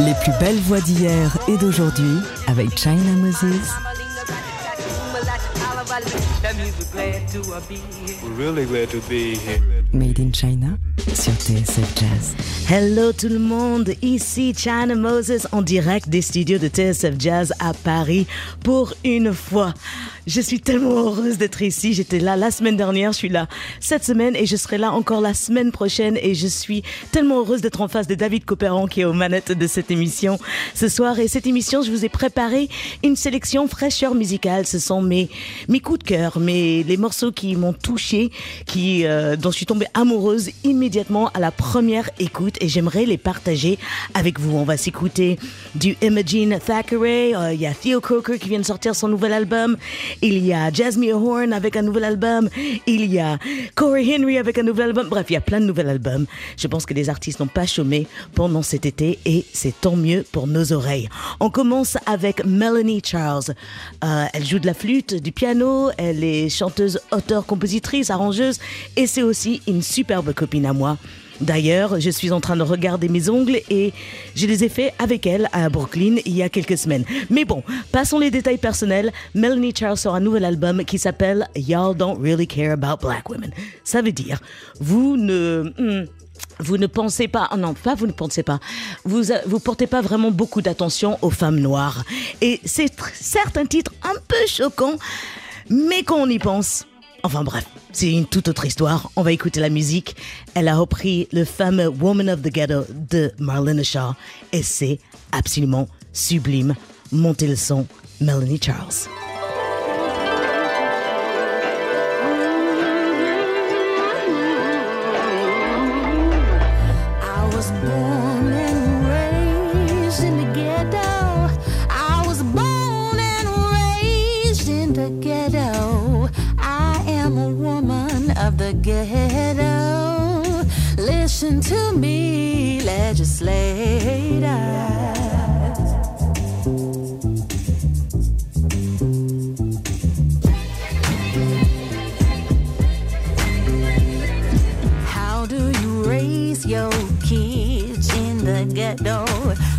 Les plus belles voix d'hier et d'aujourd'hui avec China Moses. Made in China sur TSF Jazz. Hello tout le monde, ici China Moses en direct des studios de TSF Jazz à Paris pour une fois. Je suis tellement heureuse d'être ici. J'étais là la semaine dernière, je suis là cette semaine et je serai là encore la semaine prochaine et je suis tellement heureuse d'être en face de David Copéran qui est aux manettes de cette émission ce soir. Et cette émission, je vous ai préparé une sélection fraîcheur musicale. Ce sont mes, mes coups de cœur, mes, les morceaux qui m'ont touché, qui, euh, dont je suis tombée amoureuse immédiatement à la première écoute et j'aimerais les partager avec vous. On va s'écouter du Imogene Thackeray, euh, il y a Theo Croker qui vient de sortir son nouvel album, il y a Jasmine Horn avec un nouvel album, il y a Corey Henry avec un nouvel album, bref, il y a plein de nouveaux albums. Je pense que les artistes n'ont pas chômé pendant cet été et c'est tant mieux pour nos oreilles. On commence avec Melanie Charles. Euh, elle joue de la flûte, du piano, elle est chanteuse, auteure, compositrice, arrangeuse et c'est aussi une superbe copine à moi. D'ailleurs, je suis en train de regarder mes ongles et je les ai faits avec elle à Brooklyn il y a quelques semaines. Mais bon, passons les détails personnels. Melanie Charles sort un nouvel album qui s'appelle Y'all Don't Really Care About Black Women. Ça veut dire, vous ne... hmm, vous ne pensez pas, oh non, pas vous ne pensez pas, vous vous portez pas vraiment beaucoup d'attention aux femmes noires. Et c'est certes un titre un peu choquant, mais quand on y pense, enfin bref, c'est une toute autre histoire. On va écouter la musique. Elle a repris le fameux Woman of the Ghetto de Marlena Shaw et c'est absolument sublime. Montez le son, Melanie Charles. Listen to me, legislators. How do you raise your kids in the ghetto?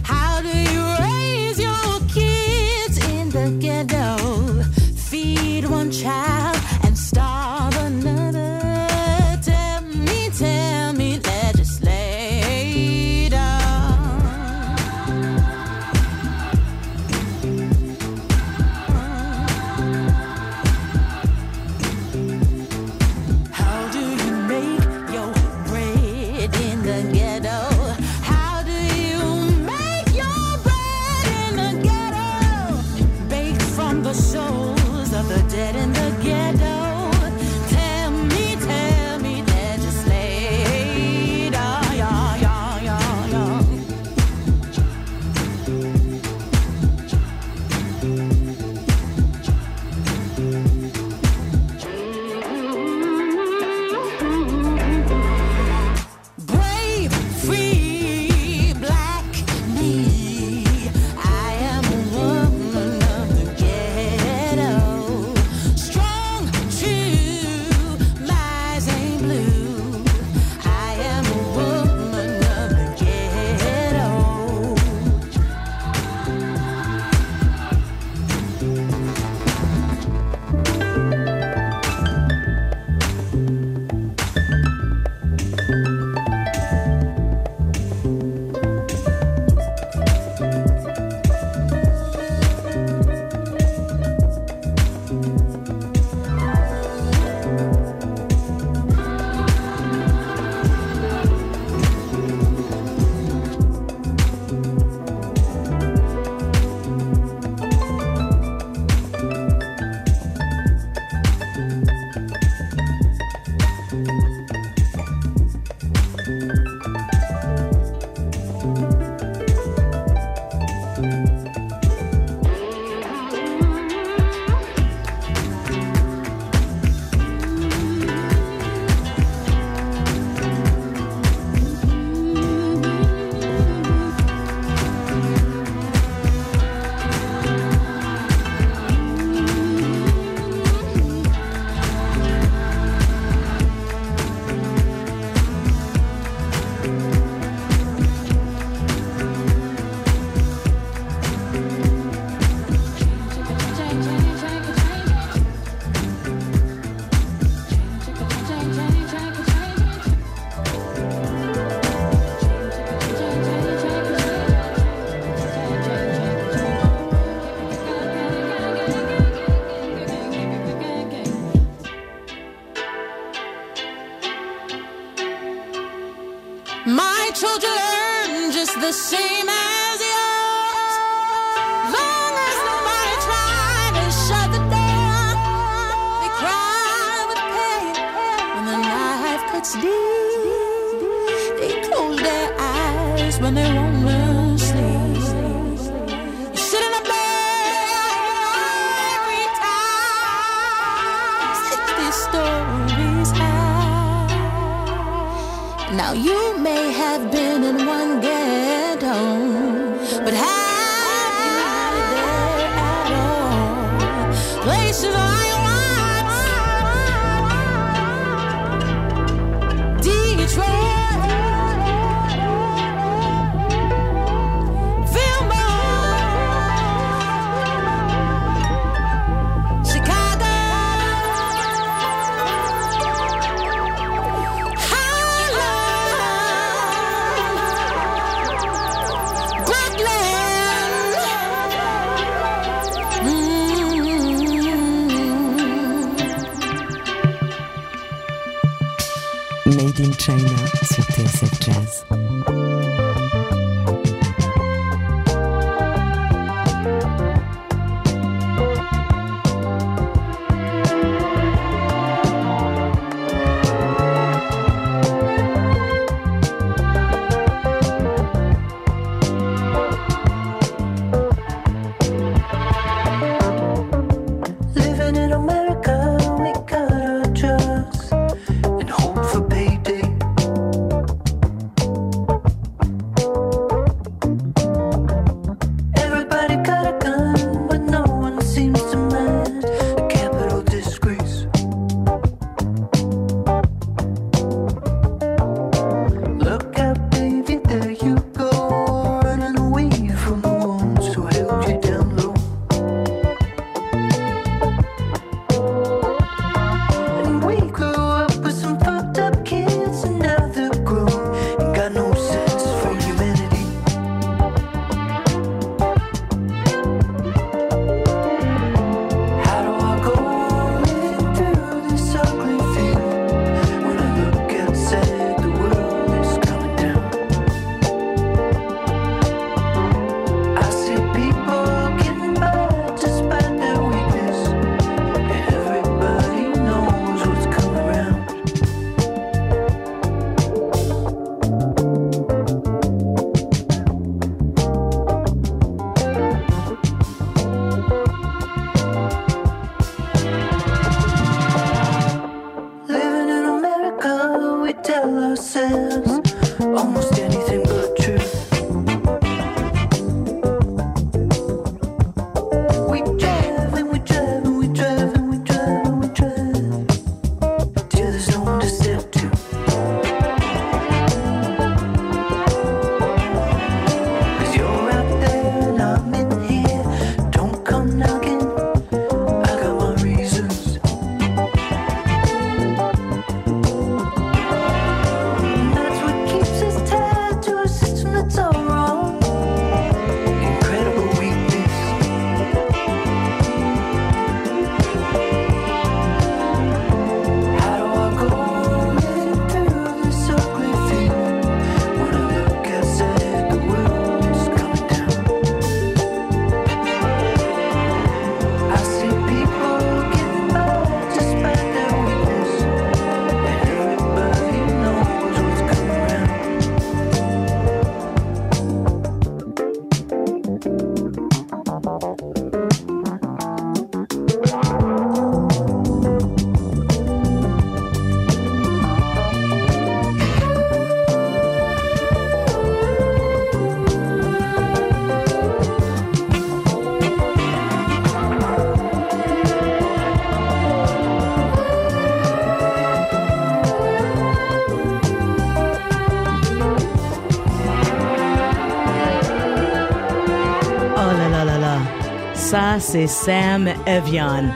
C'est Sam Evian.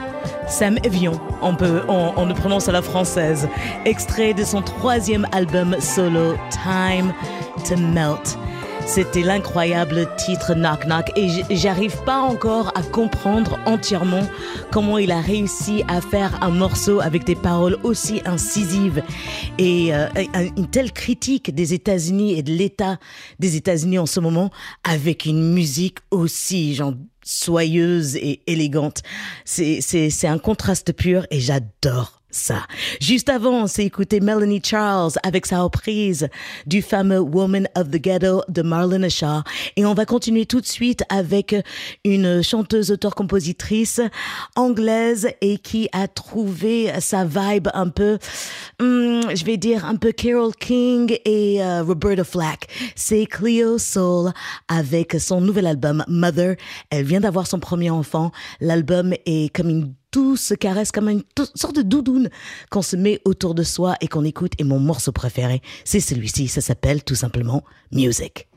Sam Evian, on, peut, on, le prononce à la française. Extrait de son troisième album solo, Time to Melt. C'était l'incroyable titre Knock Knock et j'arrive pas encore à comprendre entièrement comment il a réussi à faire un morceau avec des paroles aussi incisives et euh, un- une telle critique des États-Unis et de l'État des États-Unis en ce moment avec une musique aussi genre soyeuse et élégante. C'est un contraste pur et j'adore ça. Juste avant, on s'est écouté Melanie Charles avec sa reprise du fameux Woman of the Ghetto de Marlena Shaw. Et on va continuer tout de suite avec une chanteuse, auteure-compositrice anglaise et qui a trouvé sa vibe un peu, hum, je vais dire, un peu Carole King et euh, Roberta Flack. C'est Cleo Soul avec son nouvel album Mother. Elle vient d'avoir son premier enfant. L'album est comme une douce caresse, comme une sorte de doudoune qu'on se met autour de soi et qu'on écoute. Et mon morceau préféré, c'est celui-ci. Ça s'appelle tout simplement Music.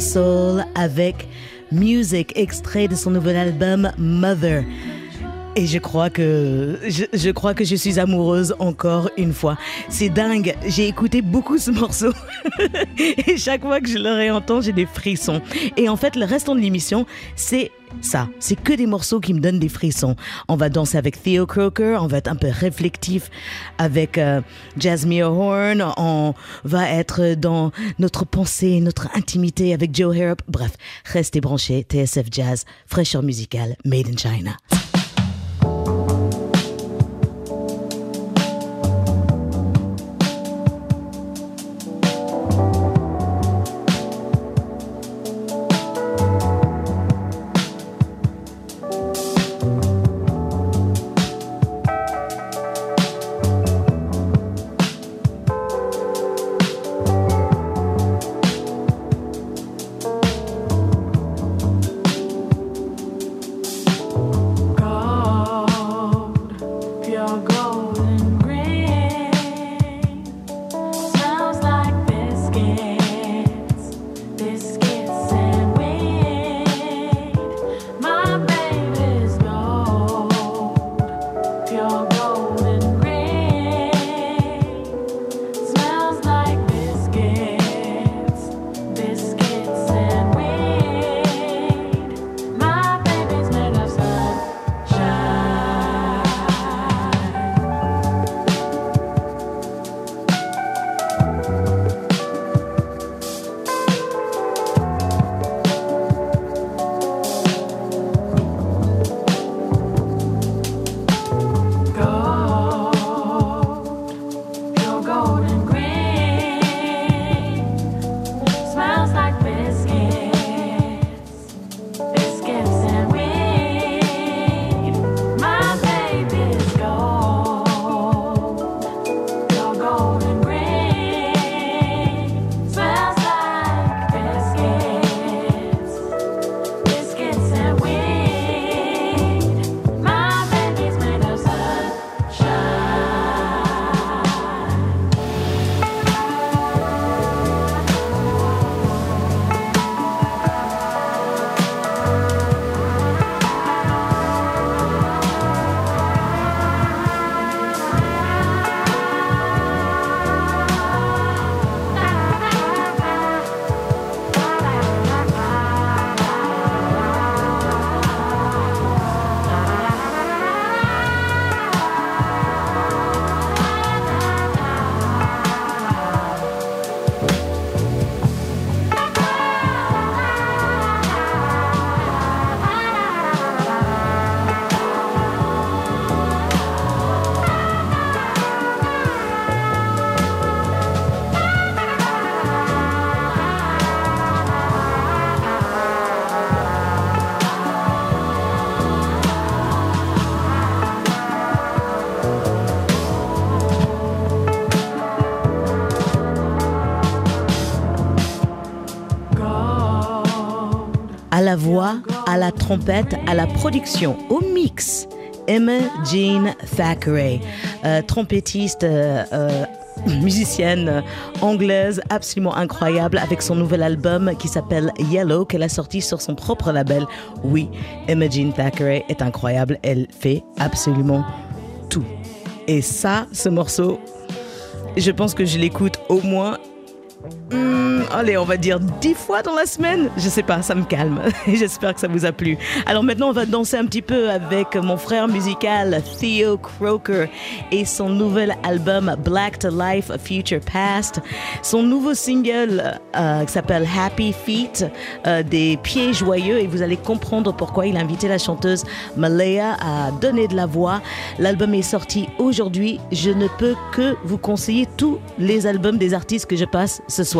Soul avec Music, extrait de son nouvel album Mother. Et je crois que je, je crois que je suis amoureuse encore une fois. C'est dingue. J'ai écouté beaucoup ce morceau et chaque fois que je le réentends, j'ai des frissons. Et en fait, le restant de l'émission, c'est ça. C'est que des morceaux qui me donnent des frissons. On va danser avec Theo Croker, on va être un peu réflectif avec euh, Jasmine Horn, on va être dans notre pensée, notre intimité avec Joe Harrop. Bref, restez branchés. TSF Jazz, fraîcheur musicale, made in China. La trompette, à la production, au mix. Emma Jean Thackeray, euh, trompettiste, euh, euh, musicienne anglaise absolument incroyable avec son nouvel album qui s'appelle Yellow qu'elle a sorti sur son propre label. Oui, Emma Jean Thackeray est incroyable, elle fait absolument tout. Et ça, ce morceau, je pense que je l'écoute au moins Hmm, allez, on va dire dix fois dans la semaine. Je sais pas, ça me calme. J'espère que ça vous a plu. Alors maintenant, on va danser un petit peu avec mon frère musical Theo Croker et son nouvel album Black to Life, Future Past. Son nouveau single euh, qui s'appelle Happy Feet, euh, des pieds joyeux, et vous allez comprendre pourquoi il a invité la chanteuse Malaya à donner de la voix. L'album est sorti aujourd'hui. Je ne peux que vous conseiller tous les albums des artistes que je passe ce soir.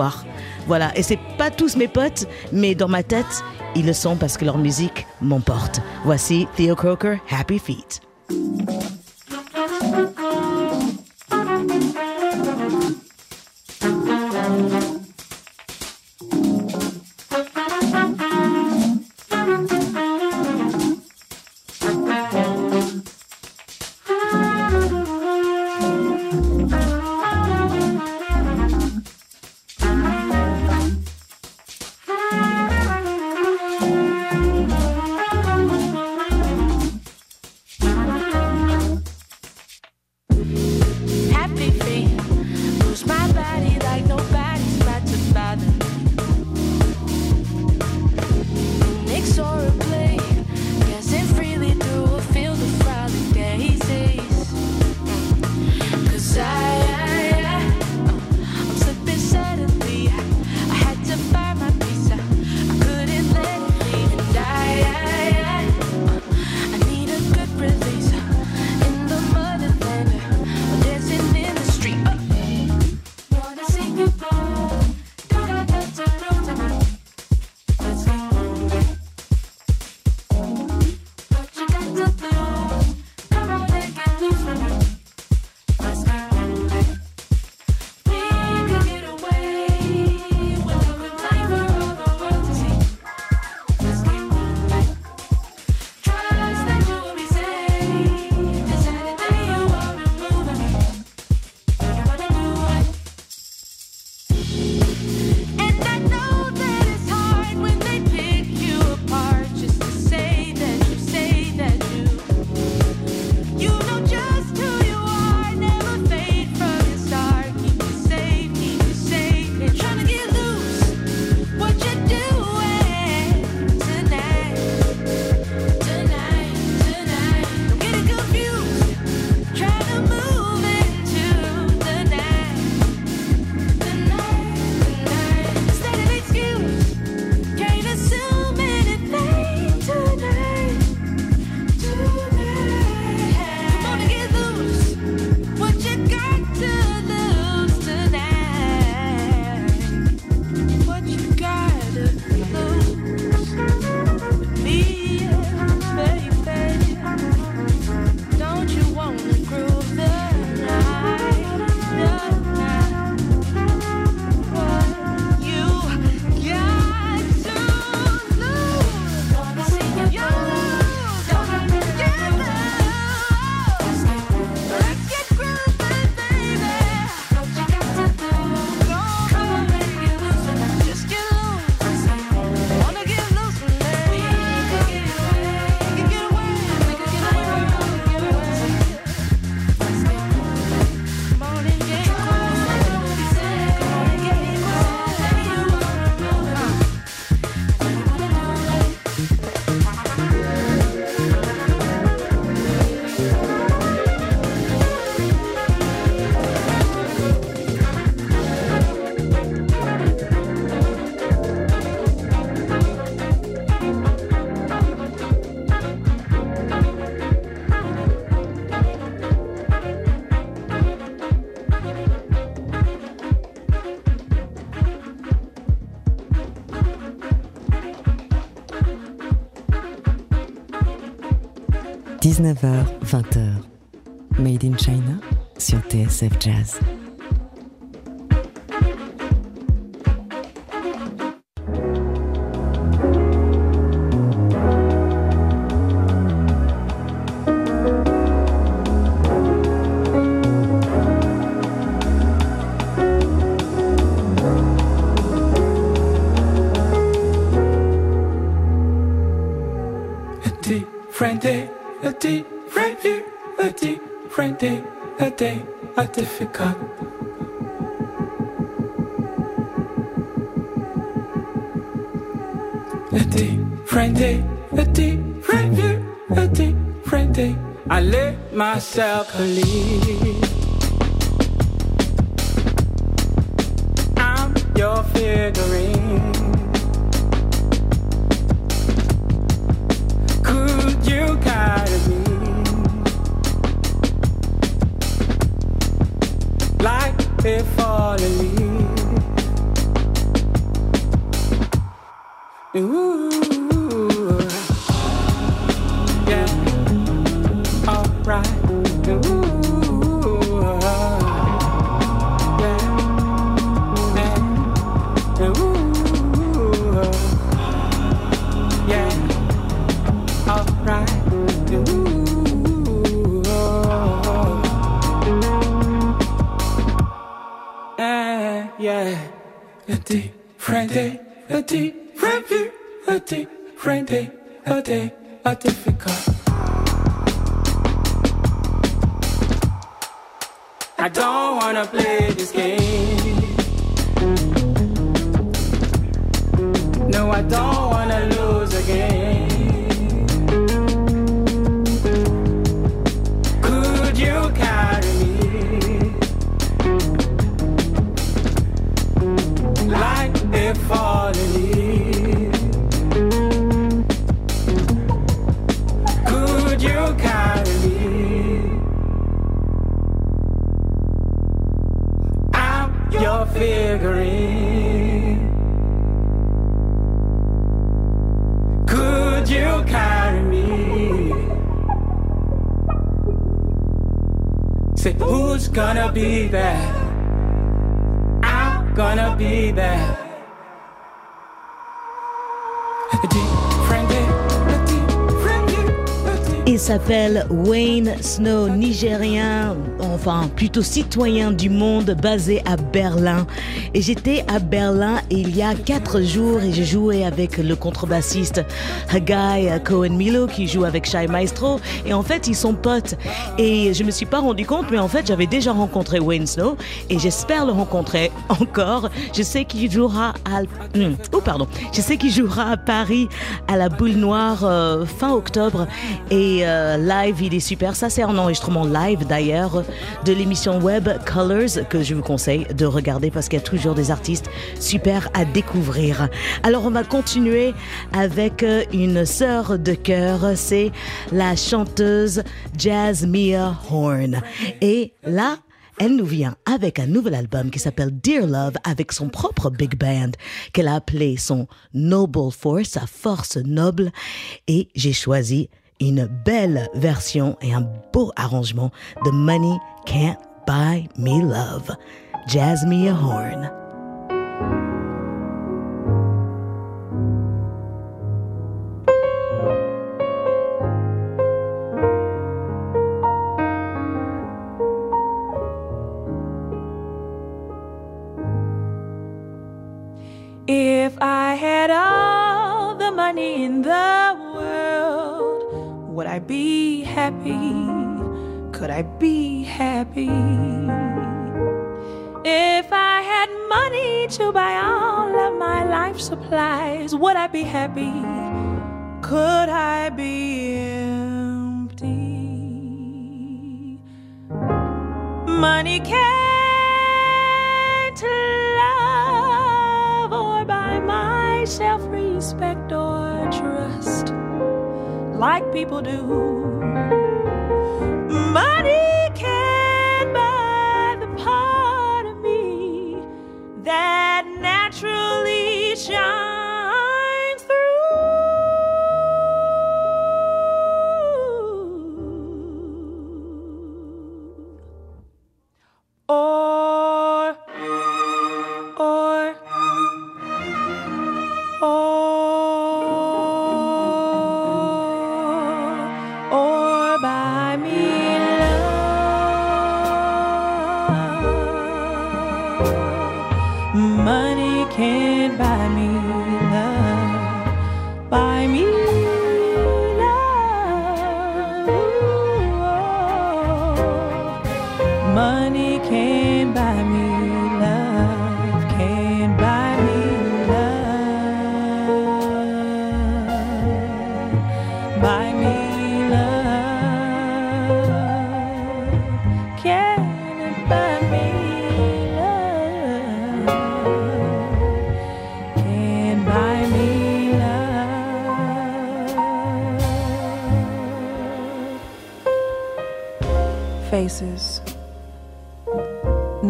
Voilà, et c'est pas tous mes potes, mais dans ma tête, ils le sont parce que leur musique m'emporte. Voici Theo Croker, Happy Feet. 19h, 20h. Made in China sur TSF Jazz. A different day, a different view, a different day. I let myself believe. Difficult. I don't wanna play this game. No, I don't wanna lose again. Could you carry me like a falling Could you carry me? Say, who's gonna be there? I'm gonna be there. Il s'appelle Wayne Snow, nigérien, enfin plutôt citoyen du monde, basé à Berlin. Et j'étais à Berlin il y a quatre jours et j'ai joué avec le contrebassiste Hagai Cohen Milo qui joue avec Shy Maestro. Et en fait, ils sont potes. Et je me suis pas rendu compte, mais en fait, j'avais déjà rencontré Wayne Snow et j'espère le rencontrer encore. Je sais qu'il jouera à, Hmm. oh pardon, je sais qu'il jouera à Paris à la Boule Noire euh, fin octobre et euh, live, il est super. Ça, c'est un enregistrement live d'ailleurs de l'émission web Colors que je vous conseille de regarder parce qu'il y a toujours des artistes super à découvrir. Alors, on va continuer avec euh, une sœur de cœur. C'est la chanteuse Jasmine Horn. Et là, elle nous vient avec un nouvel album qui s'appelle Dear Love avec son propre big band qu'elle a appelé son Noble Force, sa force noble. Et j'ai choisi une belle version et un beau arrangement de Money Can't Buy Me Love. Jasmine Horn. If I had all the money in the world, would I be happy? Could I be happy? If I had money to buy all of my life supplies, would I be happy? Could I be empty? Money can't love or buy my self respect like people do. Money can buy the part of me that naturally shines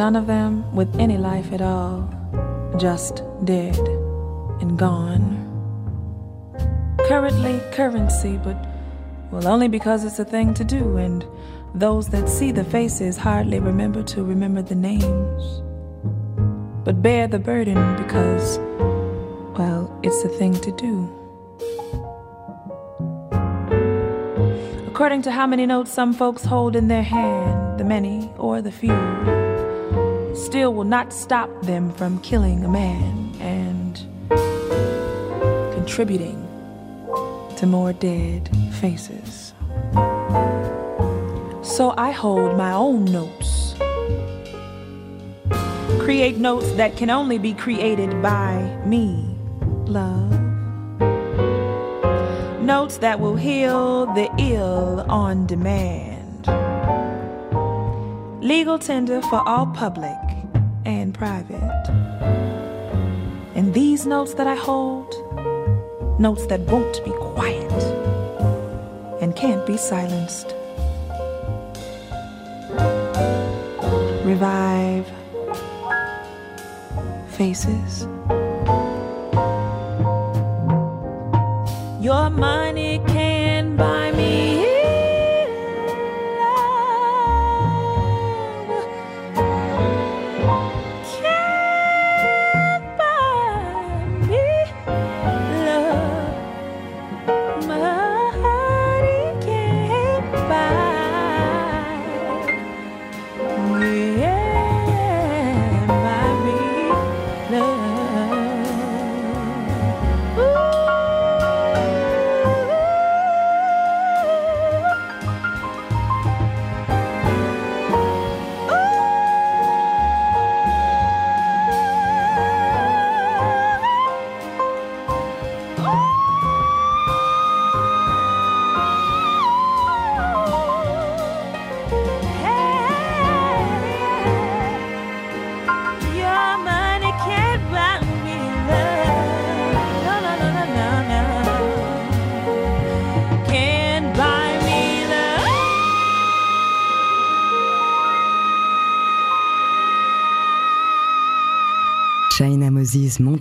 None of them with any life at all, just dead and gone. Currently currency, but well, only because it's a thing to do, and those that see the faces hardly remember to remember the names. But bear the burden because, well, it's a thing to do. According to how many notes some folks hold in their hand, the many or the few, still will not stop them from killing a man and contributing to more dead faces. So I hold my own notes. Create notes that can only be created by me, love. Notes that will heal the ill on demand. Legal tender for all public private. And these notes that I hold, notes that won't be quiet and can't be silenced. Revive faces. Your money can buy me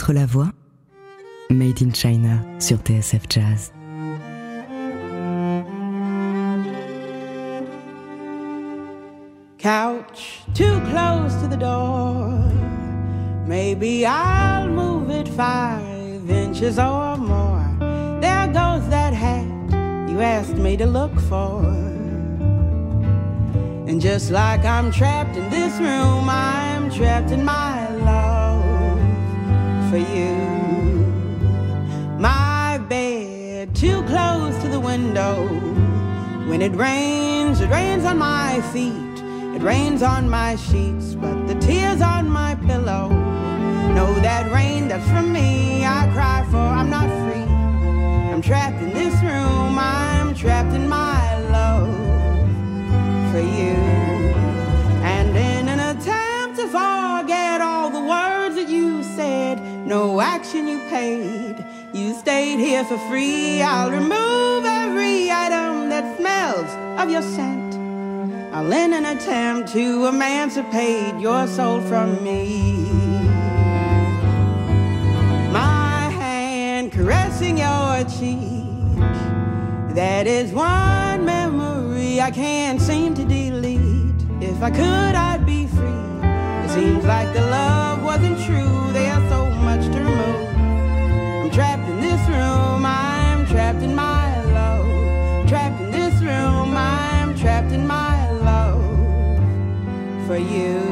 Moses la voix. Made in China sur TSF Jazz. Couch too close to the door. Maybe I'll move it five inches or more. There goes that hat you asked me to look for. And just like I'm trapped in this room, I'm trapped in my for you. My bed too close to the window. When it rains, it rains on my feet. It rains on my sheets, but the tears on my pillow. Know that rain that's from me, I cry for. I'm not free. I'm trapped in this room. I'm trapped in my no action you paid. You stayed here for free. I'll remove every item that smells of your scent. I'll in an attempt to emancipate your soul from me. My hand caressing your cheek. That is one memory I can't seem to delete. If I could, I'd be free. It seems like the love wasn't true. There's trapped in this room. I'm trapped in my love. Trapped in this room. I'm trapped in my love for you.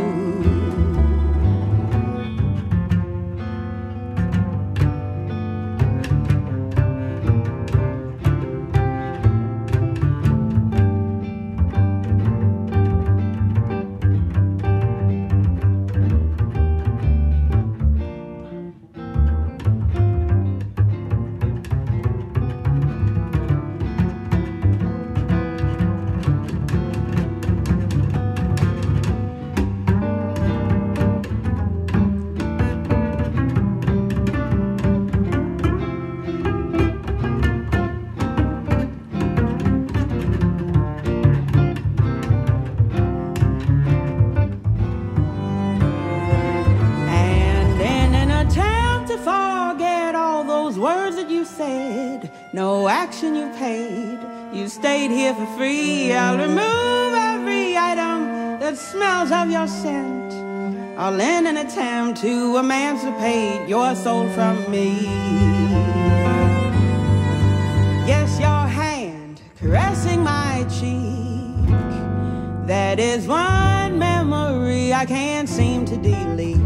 No action you paid, you stayed here for free. I'll remove every item that smells of your scent, all in an attempt to emancipate your soul from me. Yes, your hand caressing my cheek. That is one memory I can't seem to delete.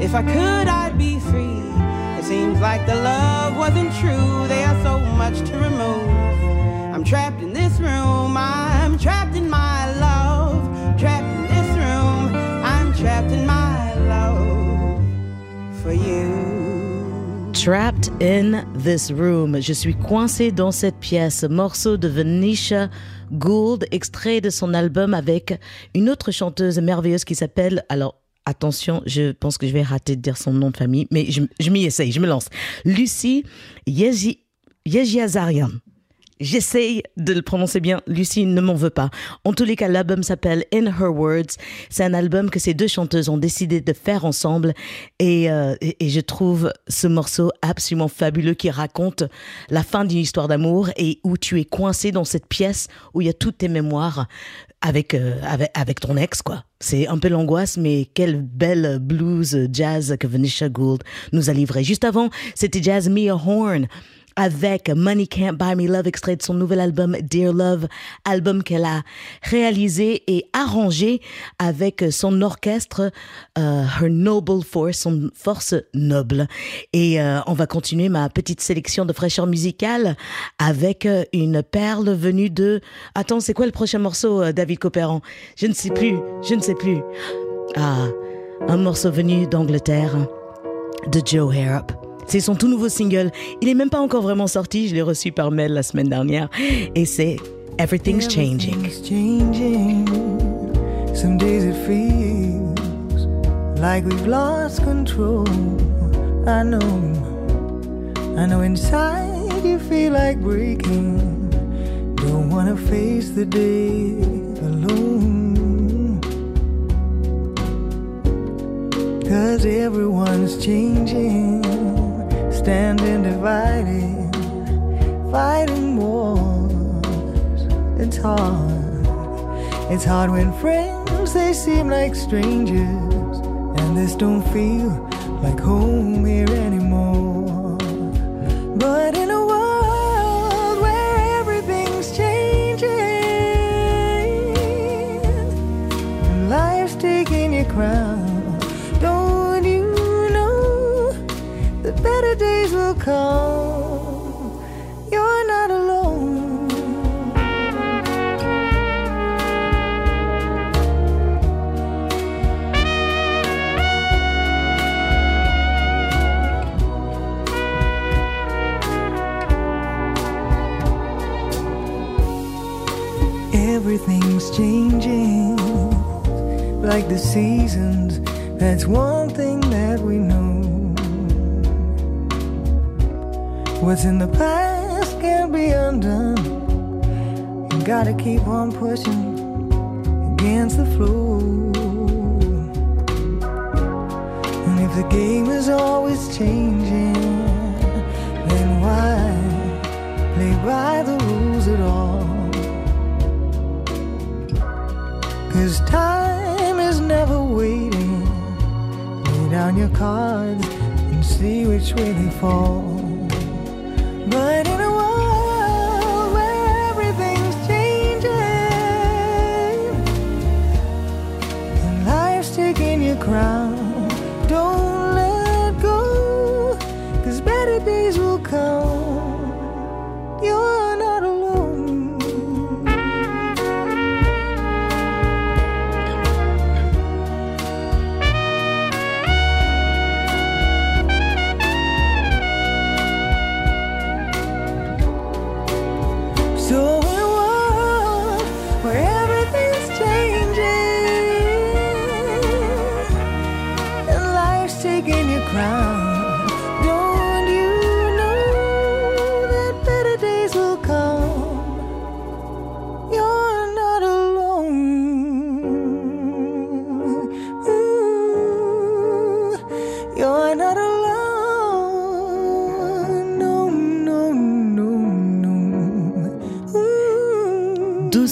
If I could, I'd be free. Seems like the love wasn't true. There's so much to remove. I'm trapped in this room. I'm trapped in my love. Trapped in this room. I'm trapped in my love for you. Trapped in this room. Je suis coincée dans cette pièce. Morceau de Venetia Gould, extrait de son album avec une autre chanteuse merveilleuse qui s'appelle, alors attention, je pense que je vais rater de dire son nom de famille, mais je, m'y essaye, je me lance. Lucie Yejiazarian. J'essaye de le prononcer bien. Lucie ne m'en veut pas. En tous les cas, l'album s'appelle In Her Words. C'est un album que ces deux chanteuses ont décidé de faire ensemble. Et, euh, je trouve ce morceau absolument fabuleux qui raconte la fin d'une histoire d'amour et où tu es coincé dans cette pièce où il y a toutes tes mémoires avec, euh, avec, avec ton ex, quoi. C'est un peu l'angoisse, mais quelle belle blues jazz que Venetia Gould nous a livré. Juste avant, c'était Jazz Mia Horn avec Money Can't Buy Me Love, extrait de son nouvel album Dear Love, album qu'elle a réalisé et arrangé avec son orchestre, euh, Her Noble Force, son force noble. Et euh, on va continuer ma petite sélection de fraîcheur musicale avec euh, une perle venue de... Attends, c'est quoi le prochain morceau, euh, David Copéran Je ne sais plus, je ne sais plus. Ah, un morceau venu d'Angleterre de Joe Harrop. C'est son tout nouveau single. Il est même pas encore vraiment sorti. Je l'ai reçu par mail la semaine dernière. Et c'est Everything's Changing. Everything's changing. Some days it feels like we've lost control. I know, I know inside you feel like breaking. Don't wanna face the day alone. Cause everyone's changing, standing divided, fighting wars. It's hard. It's hard when friends they seem like strangers, and this don't feel like home here anymore. But in a world where everything's changing, and life's taking your crown, come? You're not alone. Everything's changing like the seasons. That's one thing that we know. What's in the past can't be undone. You gotta keep on pushing against the flow. And if the game is always changing, then why play by the rules at all? Cause time is never waiting, Lay down your cards and see which way they fall. But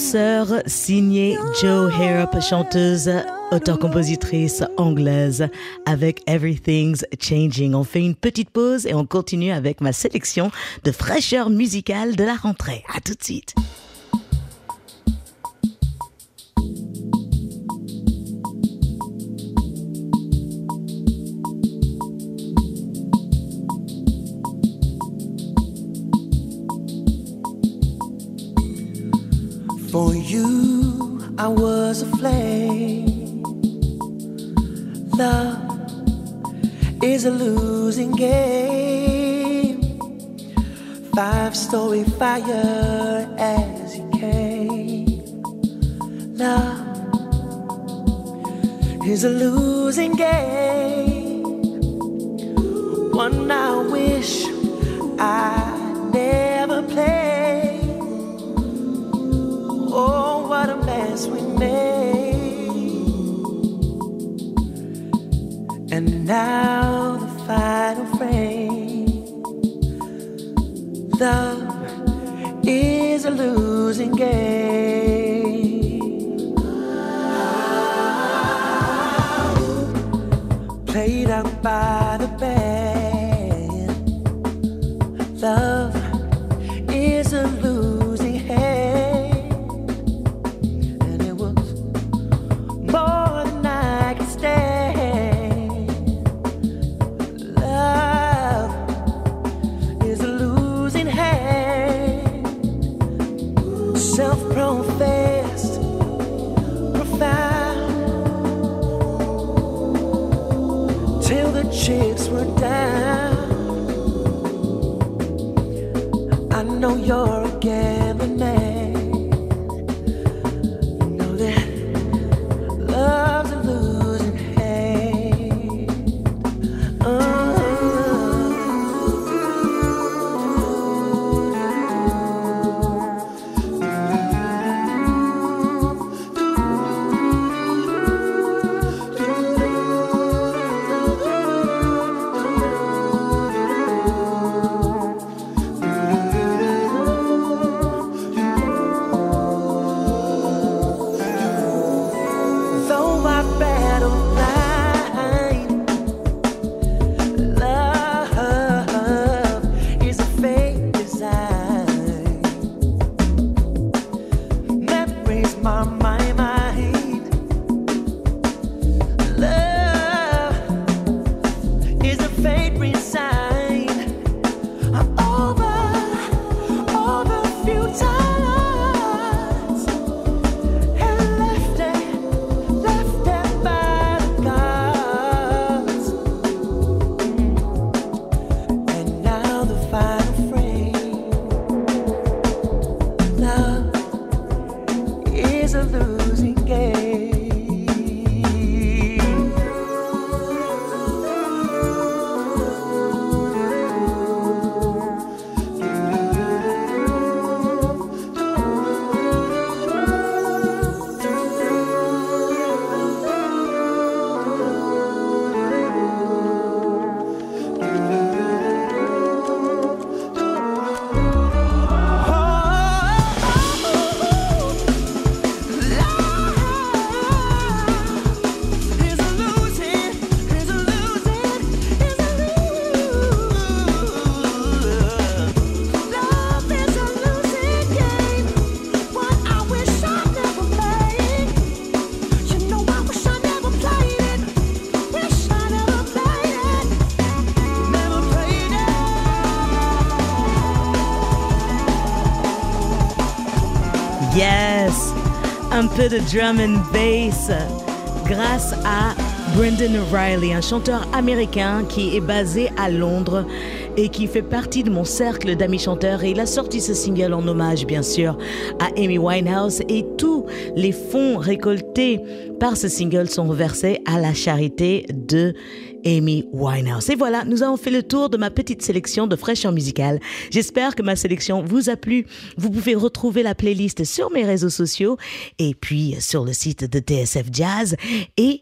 Douceur signée Joe Harrop, chanteuse, auteur-compositrice anglaise avec Everything's Changing. On fait une petite pause et on continue avec ma sélection de fraîcheur musicale de la rentrée. À tout de suite. For you, I was a flame. Love is a losing game. Five story fire as you came. Love is a losing game. One I wish I never played. Oh, what a mess we made. And now the final frame. Love is a losing game. Played out by the band. Love peu de drum and bass grâce à Brendan Riley, un chanteur américain qui est basé à Londres et qui fait partie de mon cercle d'amis chanteurs. Il a sorti ce single en hommage, bien sûr, à Amy Winehouse. Et tous les fonds récoltés par ce single sont reversés à la charité de Amy Winehouse. Et voilà, nous avons fait le tour de ma petite sélection de fraîcheur musicale. J'espère que ma sélection vous a plu. Vous pouvez retrouver la playlist sur mes réseaux sociaux et puis sur le site de TSF Jazz. Et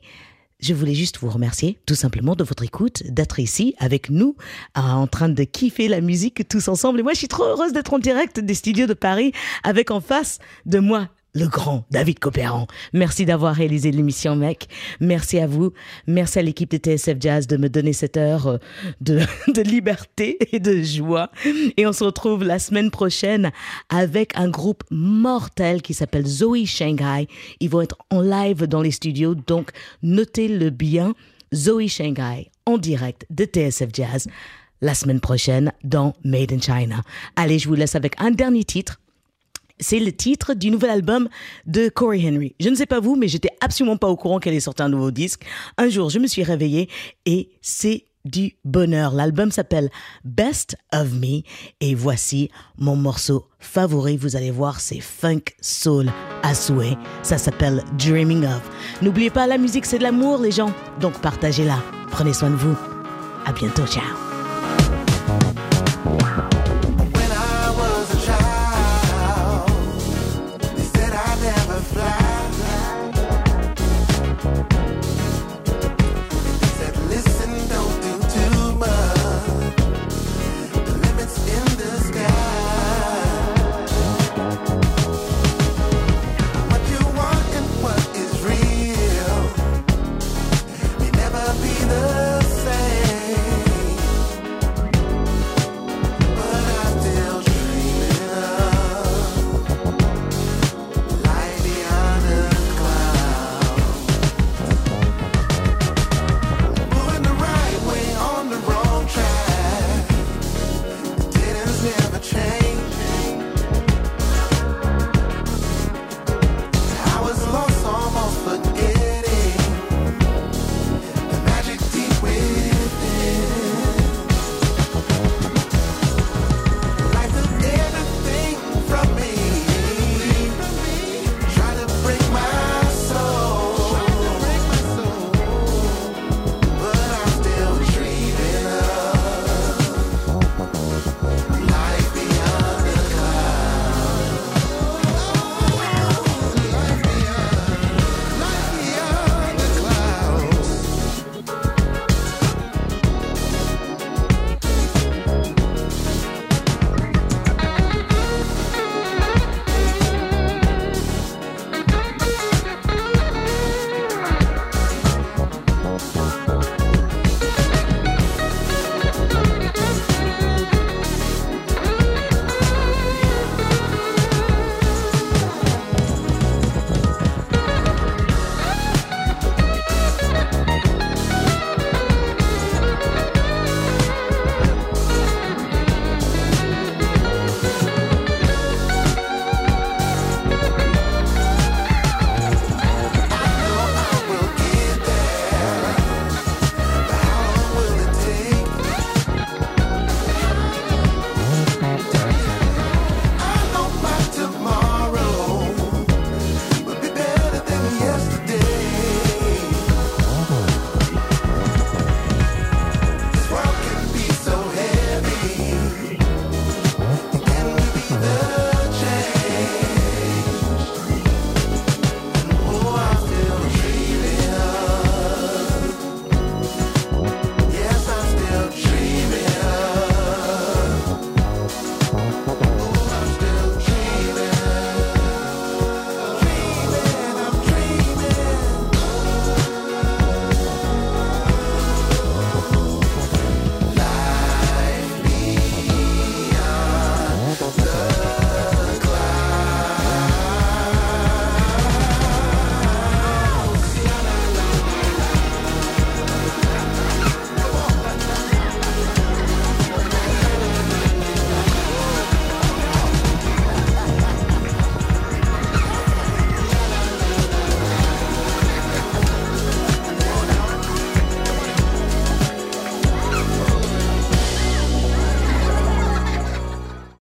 je voulais juste vous remercier tout simplement de votre écoute, d'être ici avec nous, en train de kiffer la musique tous ensemble. Et moi, je suis trop heureuse d'être en direct des studios de Paris avec en face de moi le grand David Copéran. Merci d'avoir réalisé l'émission, mec. Merci à vous. Merci à l'équipe de TSF Jazz de me donner cette heure euh, de, de liberté et de joie. Et on se retrouve la semaine prochaine avec un groupe mortel qui s'appelle Zoe Shanghai. Ils vont être en live dans les studios, donc notez-le bien. Zoe Shanghai en direct de TSF Jazz la semaine prochaine dans Made in China. Allez, je vous laisse avec un dernier titre. C'est le titre du nouvel album de Corey Henry. Je ne sais pas vous, mais j'étais absolument pas au courant qu'elle est sortie un nouveau disque. Un jour, je me suis réveillée et c'est du bonheur. L'album s'appelle Best of Me et voici mon morceau favori. Vous allez voir, c'est funk soul à souhait. Ça s'appelle Dreaming of. N'oubliez pas, la musique, c'est de l'amour, les gens. Donc partagez-la. Prenez soin de vous. À bientôt. Ciao.